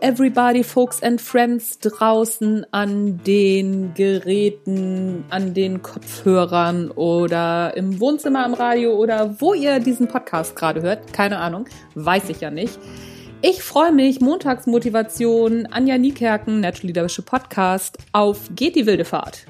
everybody, folks and friends draußen an den Geräten, an den Kopfhörern oder im Wohnzimmer am Radio oder wo ihr diesen Podcast gerade hört. Keine Ahnung, weiß ich ja nicht. Ich freue mich, Montagsmotivation, Anja Niekerken, Natural Leadership Podcast, auf Geht die wilde Fahrt.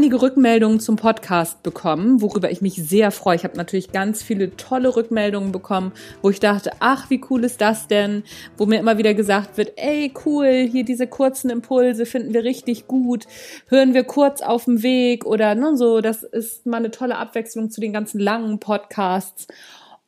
Einige Rückmeldungen zum Podcast bekommen, worüber ich mich sehr freue. Ich habe natürlich ganz viele tolle Rückmeldungen bekommen, wo ich dachte, ach, wie cool ist das denn? Wo mir immer wieder gesagt wird, ey, cool, hier diese kurzen Impulse finden wir richtig gut. Hören wir kurz auf dem Weg oder ne, so, das ist mal eine tolle Abwechslung zu den ganzen langen Podcasts.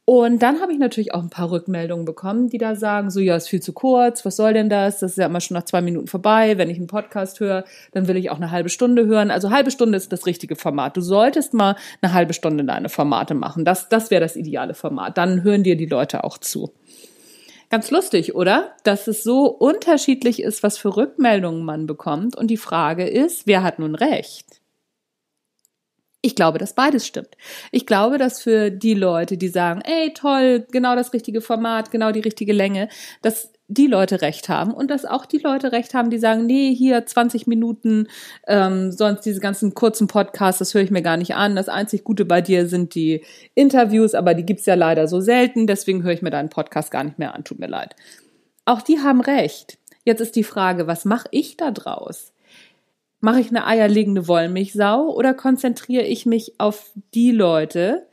Und dann habe ich natürlich auch ein paar Rückmeldungen bekommen, die da sagen, so ja, ist viel zu kurz, was soll denn das? Das ist ja immer schon nach zwei Minuten vorbei. Wenn ich einen Podcast höre, dann will ich auch eine halbe Stunde hören. Also halbe Stunde ist das richtige Format. Du solltest mal eine halbe Stunde deine Formate machen. Das, das wäre das ideale Format. Dann hören dir die Leute auch zu. Ganz lustig, oder? Dass es so unterschiedlich ist, was für Rückmeldungen man bekommt. Und die Frage ist, wer hat nun recht? Ich glaube, dass beides stimmt. Ich glaube, dass für die Leute, die sagen, ey, toll, genau das richtige Format, genau die richtige Länge, dass die Leute recht haben und dass auch die Leute recht haben, die sagen, nee, hier 20 Minuten, ähm, sonst diese ganzen kurzen Podcasts, das höre ich mir gar nicht an. Das einzig Gute bei dir sind die Interviews, aber die gibt's ja leider so selten, deswegen höre ich mir deinen Podcast gar nicht mehr an, tut mir leid. Auch die haben recht. Jetzt ist die Frage, was mache ich da draus? Mache ich eine eierlegende Wollmilchsau oder konzentriere ich mich auf die Leute,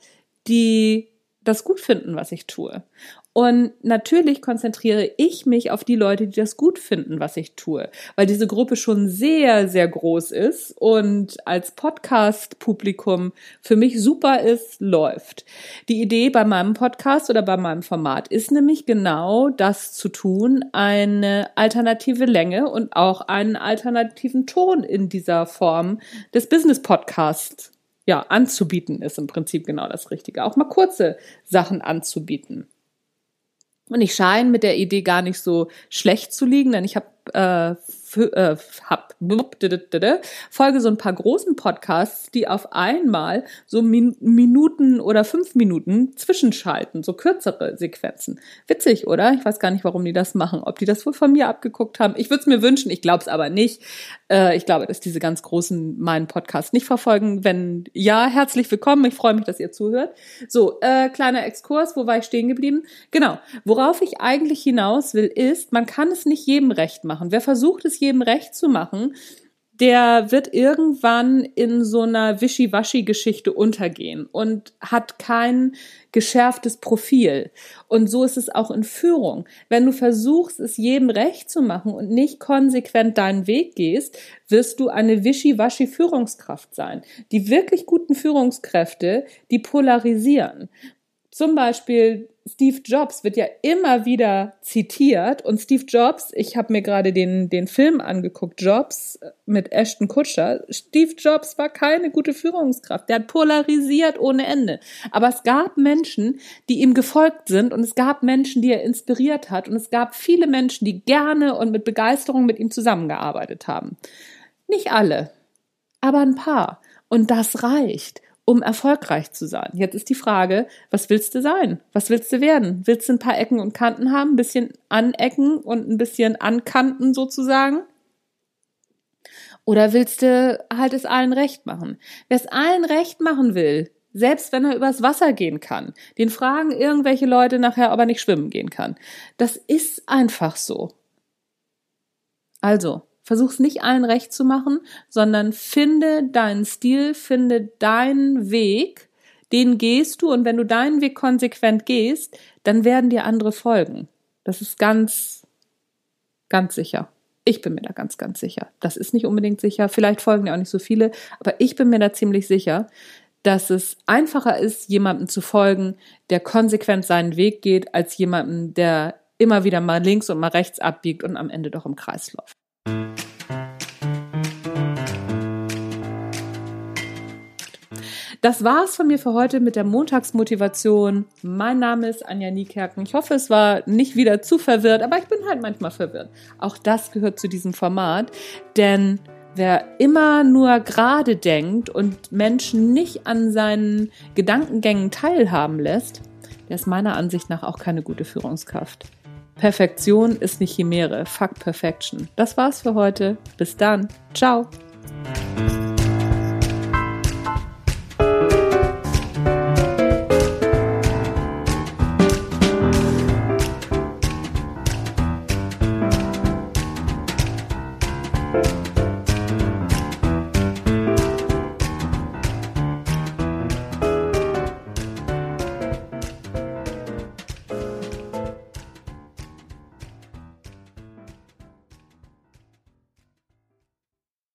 die das gut finden, was ich tue? Und natürlich konzentriere ich mich auf die Leute, die das gut finden, was ich tue, weil diese Gruppe schon sehr, sehr groß ist und als Podcast-Publikum für mich super ist, läuft. Die Idee bei meinem Podcast oder bei meinem Format ist nämlich genau das zu tun, eine alternative Länge und auch einen alternativen Ton in dieser Form des Business-Podcasts ja, anzubieten, ist im Prinzip genau das Richtige. Auch mal kurze Sachen anzubieten. Und ich scheine mit der Idee gar nicht so schlecht zu liegen, denn ich habe äh, äh, folge so ein paar großen Podcasts, die auf einmal so Min Minuten oder fünf Minuten zwischenschalten, so kürzere Sequenzen. Witzig, oder? Ich weiß gar nicht, warum die das machen. Ob die das wohl von mir abgeguckt haben. Ich würde es mir wünschen, ich glaube es aber nicht. Äh, ich glaube, dass diese ganz Großen meinen Podcast nicht verfolgen. Wenn ja, herzlich willkommen. Ich freue mich, dass ihr zuhört. So, äh, kleiner Exkurs, wo war ich stehen geblieben? Genau. Worauf ich eigentlich hinaus will, ist, man kann es nicht jedem recht machen. Wer versucht es jedem recht zu machen, der wird irgendwann in so einer Wischiwaschi-Geschichte untergehen und hat kein geschärftes Profil. Und so ist es auch in Führung. Wenn du versuchst, es jedem recht zu machen und nicht konsequent deinen Weg gehst, wirst du eine Wischiwaschi-Führungskraft sein. Die wirklich guten Führungskräfte, die polarisieren. Zum Beispiel Steve Jobs wird ja immer wieder zitiert und Steve Jobs, ich habe mir gerade den, den Film angeguckt, Jobs äh, mit Ashton Kutscher. Steve Jobs war keine gute Führungskraft. Der hat polarisiert ohne Ende. Aber es gab Menschen, die ihm gefolgt sind und es gab Menschen, die er inspiriert hat und es gab viele Menschen, die gerne und mit Begeisterung mit ihm zusammengearbeitet haben. Nicht alle, aber ein paar. Und das reicht um erfolgreich zu sein. Jetzt ist die Frage, was willst du sein? Was willst du werden? Willst du ein paar Ecken und Kanten haben, ein bisschen anecken und ein bisschen ankanten sozusagen? Oder willst du halt es allen recht machen? Wer es allen recht machen will, selbst wenn er übers Wasser gehen kann, den fragen irgendwelche Leute nachher, ob er nicht schwimmen gehen kann. Das ist einfach so. Also, Versuch's nicht allen recht zu machen, sondern finde deinen Stil, finde deinen Weg, den gehst du und wenn du deinen Weg konsequent gehst, dann werden dir andere folgen. Das ist ganz, ganz sicher. Ich bin mir da ganz, ganz sicher. Das ist nicht unbedingt sicher. Vielleicht folgen dir auch nicht so viele, aber ich bin mir da ziemlich sicher, dass es einfacher ist, jemandem zu folgen, der konsequent seinen Weg geht, als jemandem, der immer wieder mal links und mal rechts abbiegt und am Ende doch im Kreis läuft. Das war's von mir für heute mit der Montagsmotivation. Mein Name ist Anja Niekerken. Ich hoffe, es war nicht wieder zu verwirrt, aber ich bin halt manchmal verwirrt. Auch das gehört zu diesem Format, denn Wer immer nur gerade denkt und Menschen nicht an seinen Gedankengängen teilhaben lässt, der ist meiner Ansicht nach auch keine gute Führungskraft. Perfektion ist nicht Chimäre. Fuck Perfection. Das war's für heute. Bis dann. Ciao.